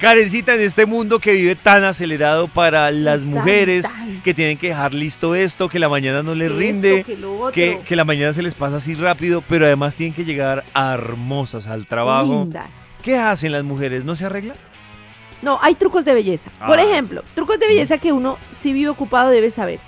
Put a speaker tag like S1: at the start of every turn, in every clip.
S1: Karencita, en este mundo que vive tan acelerado para las mujeres, que tienen que dejar listo esto, que la mañana no les
S2: Esto,
S1: rinde,
S2: que
S1: que, que la mañana se les pasa así rápido, pero además tienen que llegar hermosas al trabajo.
S2: Lindas.
S1: ¿Qué hacen las mujeres? ¿No se arreglan?
S2: No, hay trucos de belleza. Por
S1: Ah.
S2: ejemplo, trucos de belleza que uno si vive ocupado debe saber.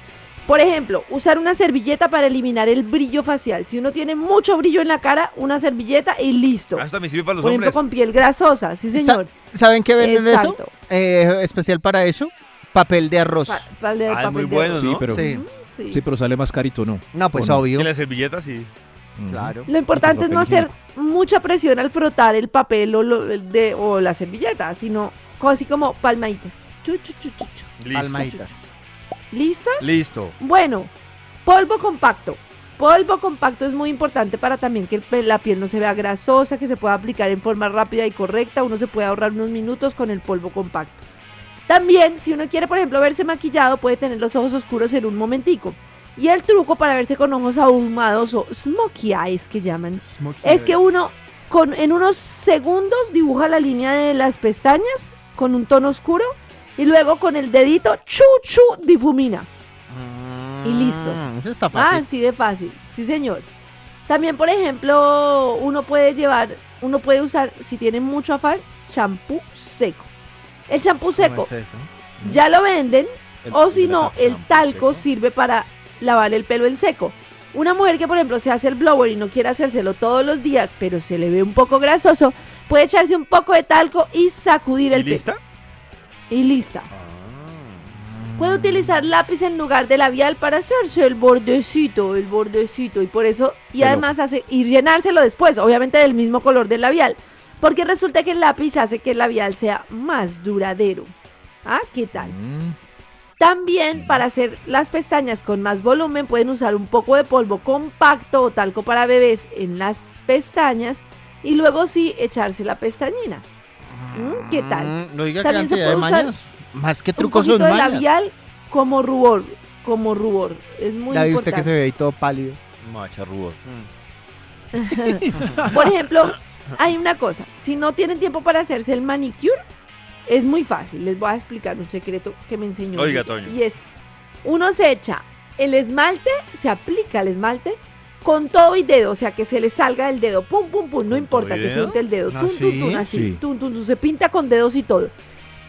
S2: Por ejemplo, usar una servilleta para eliminar el brillo facial. Si uno tiene mucho brillo en la cara, una servilleta y listo.
S1: Ah, Esto también sirve para los
S2: Por ejemplo,
S1: hombres.
S2: con piel grasosa, sí señor.
S3: ¿Saben qué venden de eso?
S2: Exacto.
S3: Eh, especial para eso, papel de arroz.
S2: Pa- pa- de
S1: Ah, es
S2: papel
S1: muy
S2: de
S1: bueno.
S4: Sí, pero,
S3: Sí,
S2: Ujú, sí.
S4: sí, pero sale más carito, ¿no?
S3: no, pues
S4: ¿O no?
S3: obvio.
S1: En la servilleta sí.
S4: Ujú.
S3: Claro.
S2: Lo importante es no hacer mucha presión al frotar el papel o, lo- el de, o la servilleta, sino co- así como palmaditas. Chu, chu, chu, chu, chu.
S1: Listo.
S3: Palmaditas.
S2: ¿Listo?
S1: Listo.
S2: Bueno, polvo compacto. Polvo compacto es muy importante para también que la piel no se vea grasosa, que se pueda aplicar en forma rápida y correcta. Uno se puede ahorrar unos minutos con el polvo compacto. También, si uno quiere, por ejemplo, verse maquillado, puede tener los ojos oscuros en un momentico. Y el truco para verse con ojos ahumados o smokey eyes que llaman, es que uno con, en unos segundos dibuja la línea de las pestañas con un tono oscuro y luego con el dedito chu chu difumina. y listo.
S3: Mm, Eso está
S2: Ah,
S3: fácil.
S2: así de fácil, sí señor. También, por ejemplo, uno puede llevar, uno puede usar, si tiene mucho afán, champú seco. El champú
S3: ¿Cómo
S2: seco
S3: es eso?
S2: ya lo venden,
S4: El-
S2: o si no, el talco
S4: seco.
S2: sirve para lavar el pelo en seco. Una mujer que, por ejemplo, se hace el blower y no quiere hacérselo todos los días, pero se le ve un poco grasoso, puede echarse un poco de talco y sacudir
S1: ¿Y
S2: el pelo.
S1: lista?
S2: Y lista. Puede utilizar lápiz en lugar de labial para hacerse el bordecito, el bordecito. Y por eso, y
S4: Pero-
S2: además hace, y llenárselo después, obviamente del mismo color del labial. Porque resulta que el lápiz hace que el labial sea más duradero. Ah, ¿qué tal?
S4: Mm,
S2: También para hacer las pestañas con más volumen pueden usar un poco de polvo compacto o talco para bebés en las pestañas y luego sí echarse la pestañina. Mm, ¿Qué tal?
S3: Mm, Oiga, qué
S2: También se
S3: cantidad de
S2: puede usar
S3: mañas. Más que
S2: Un
S3: trucos
S2: poquito
S3: son
S2: de
S3: mañas.
S2: labial como rubor, como rubor. Es muy
S3: Ya viste que
S2: importante.
S3: se ve ahí todo pálido.
S1: Macha rubor.
S2: Por ejemplo, hay una cosa, si no tienen tiempo para hacerse el manicure, es muy fácil. Les voy a explicar un secreto que me enseñó.
S1: Oiga, Toño.
S2: Y es, uno se echa el esmalte, se aplica el esmalte con todo y dedo, o sea, que se le salga el dedo, pum, pum, pum, no
S1: ¿Con
S2: importa que se unte el dedo,
S3: ¿Ah,
S2: tum, tum, tum,
S3: sí?
S2: así, tum, tum, se pinta con dedos y todo.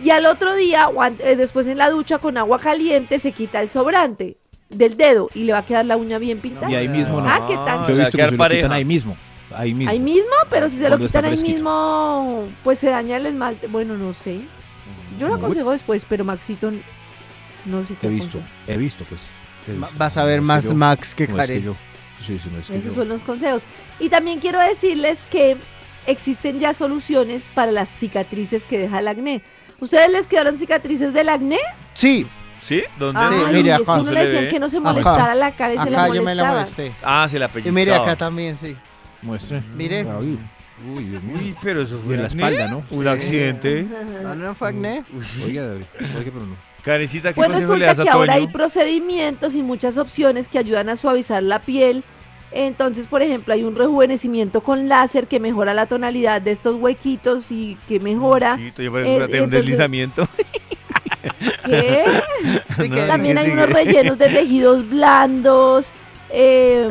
S2: Y al otro día, eh, después en la ducha con agua caliente, se quita el sobrante del dedo y le va a quedar la uña bien pintada.
S4: Y ahí mismo no.
S2: Ah, ¿qué tal?
S4: Yo he visto que se lo quitan ahí mismo. Ahí mismo.
S2: Ahí mismo, pero si se lo quitan ahí mismo, pues se daña el esmalte. Bueno, no sé. Yo lo aconsejo después, pero Maxito no sé qué
S4: He visto, he visto, pues.
S3: Vas a ver más Max que Karen.
S4: Yo. Sí, sí, no es que
S2: Esos
S4: yo.
S2: son los consejos. Y también quiero decirles que existen ya soluciones para las cicatrices que deja el acné. ¿Ustedes les quedaron cicatrices del acné?
S3: Sí,
S1: ¿Sí? ¿Dónde?
S2: Ay,
S3: Sí, mire
S2: es que
S3: acá.
S2: uno le decían que no se
S3: Acá.
S2: molestara la cara y se le
S3: acá yo me la
S2: molestaba.
S3: molesté.
S1: Ah, se la
S3: Y
S1: pellizcaba.
S3: mire acá también, sí.
S4: Muestre.
S3: Mire.
S4: Uy, uy.
S1: Uy, pero eso
S4: Y
S1: fue
S4: en la
S1: acné.
S4: espalda, ¿no?
S1: Un accidente.
S3: ¿No, no fue acné?
S4: Oiga, oiga, pero no.
S1: Karencita, ¿qué
S2: Pues
S1: consejo le
S2: resulta
S1: das a
S2: que ahora hay procedimientos y muchas opciones que ayudan a suavizar la piel. Entonces, por ejemplo, hay un rejuvenecimiento con láser que mejora la tonalidad de estos huequitos y que mejora.
S1: Sí, Toño parece
S2: Eh,
S1: que va a tener un
S2: entonces-
S1: deslizamiento.
S2: ¿Qué?
S3: Sí,
S2: También hay
S1: sigue.
S2: unos rellenos de tejidos blandos. eh,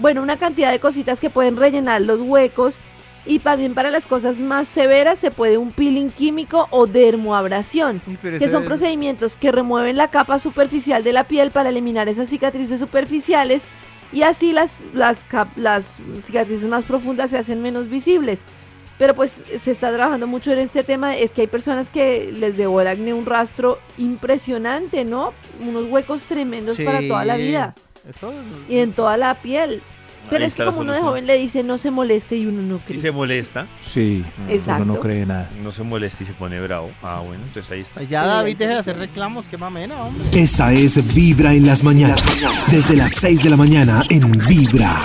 S2: bueno, una cantidad de cositas que pueden rellenar los huecos. Y también para las cosas más severas se puede un peeling químico o dermoabrasión. Que son
S3: es-
S2: procedimientos que remueven la capa superficial de la piel para eliminar esas cicatrices superficiales y así las, las, las cicatrices más profundas se hacen menos visibles. Pero pues se está trabajando mucho en este tema, es que hay personas que les dejó el acné un rastro impresionante, ¿no? Unos huecos tremendos para toda la
S3: Sí.
S2: vida
S3: Eso-
S2: y en toda la piel. Pero
S1: Ahí
S2: es que como uno de joven le dice no se moleste y uno no
S1: Y
S2: cree.
S1: se molesta,
S4: Sí,
S2: Exacto.
S4: uno no cree nada.
S1: no se molesta y se pone bravo. Ah, bueno, entonces ahí está.
S3: Ya David deje de hacer reclamos, qué mamena, hombre.
S5: Esta es Vibra en las mañanas. Desde las 6 de la mañana en Vibra.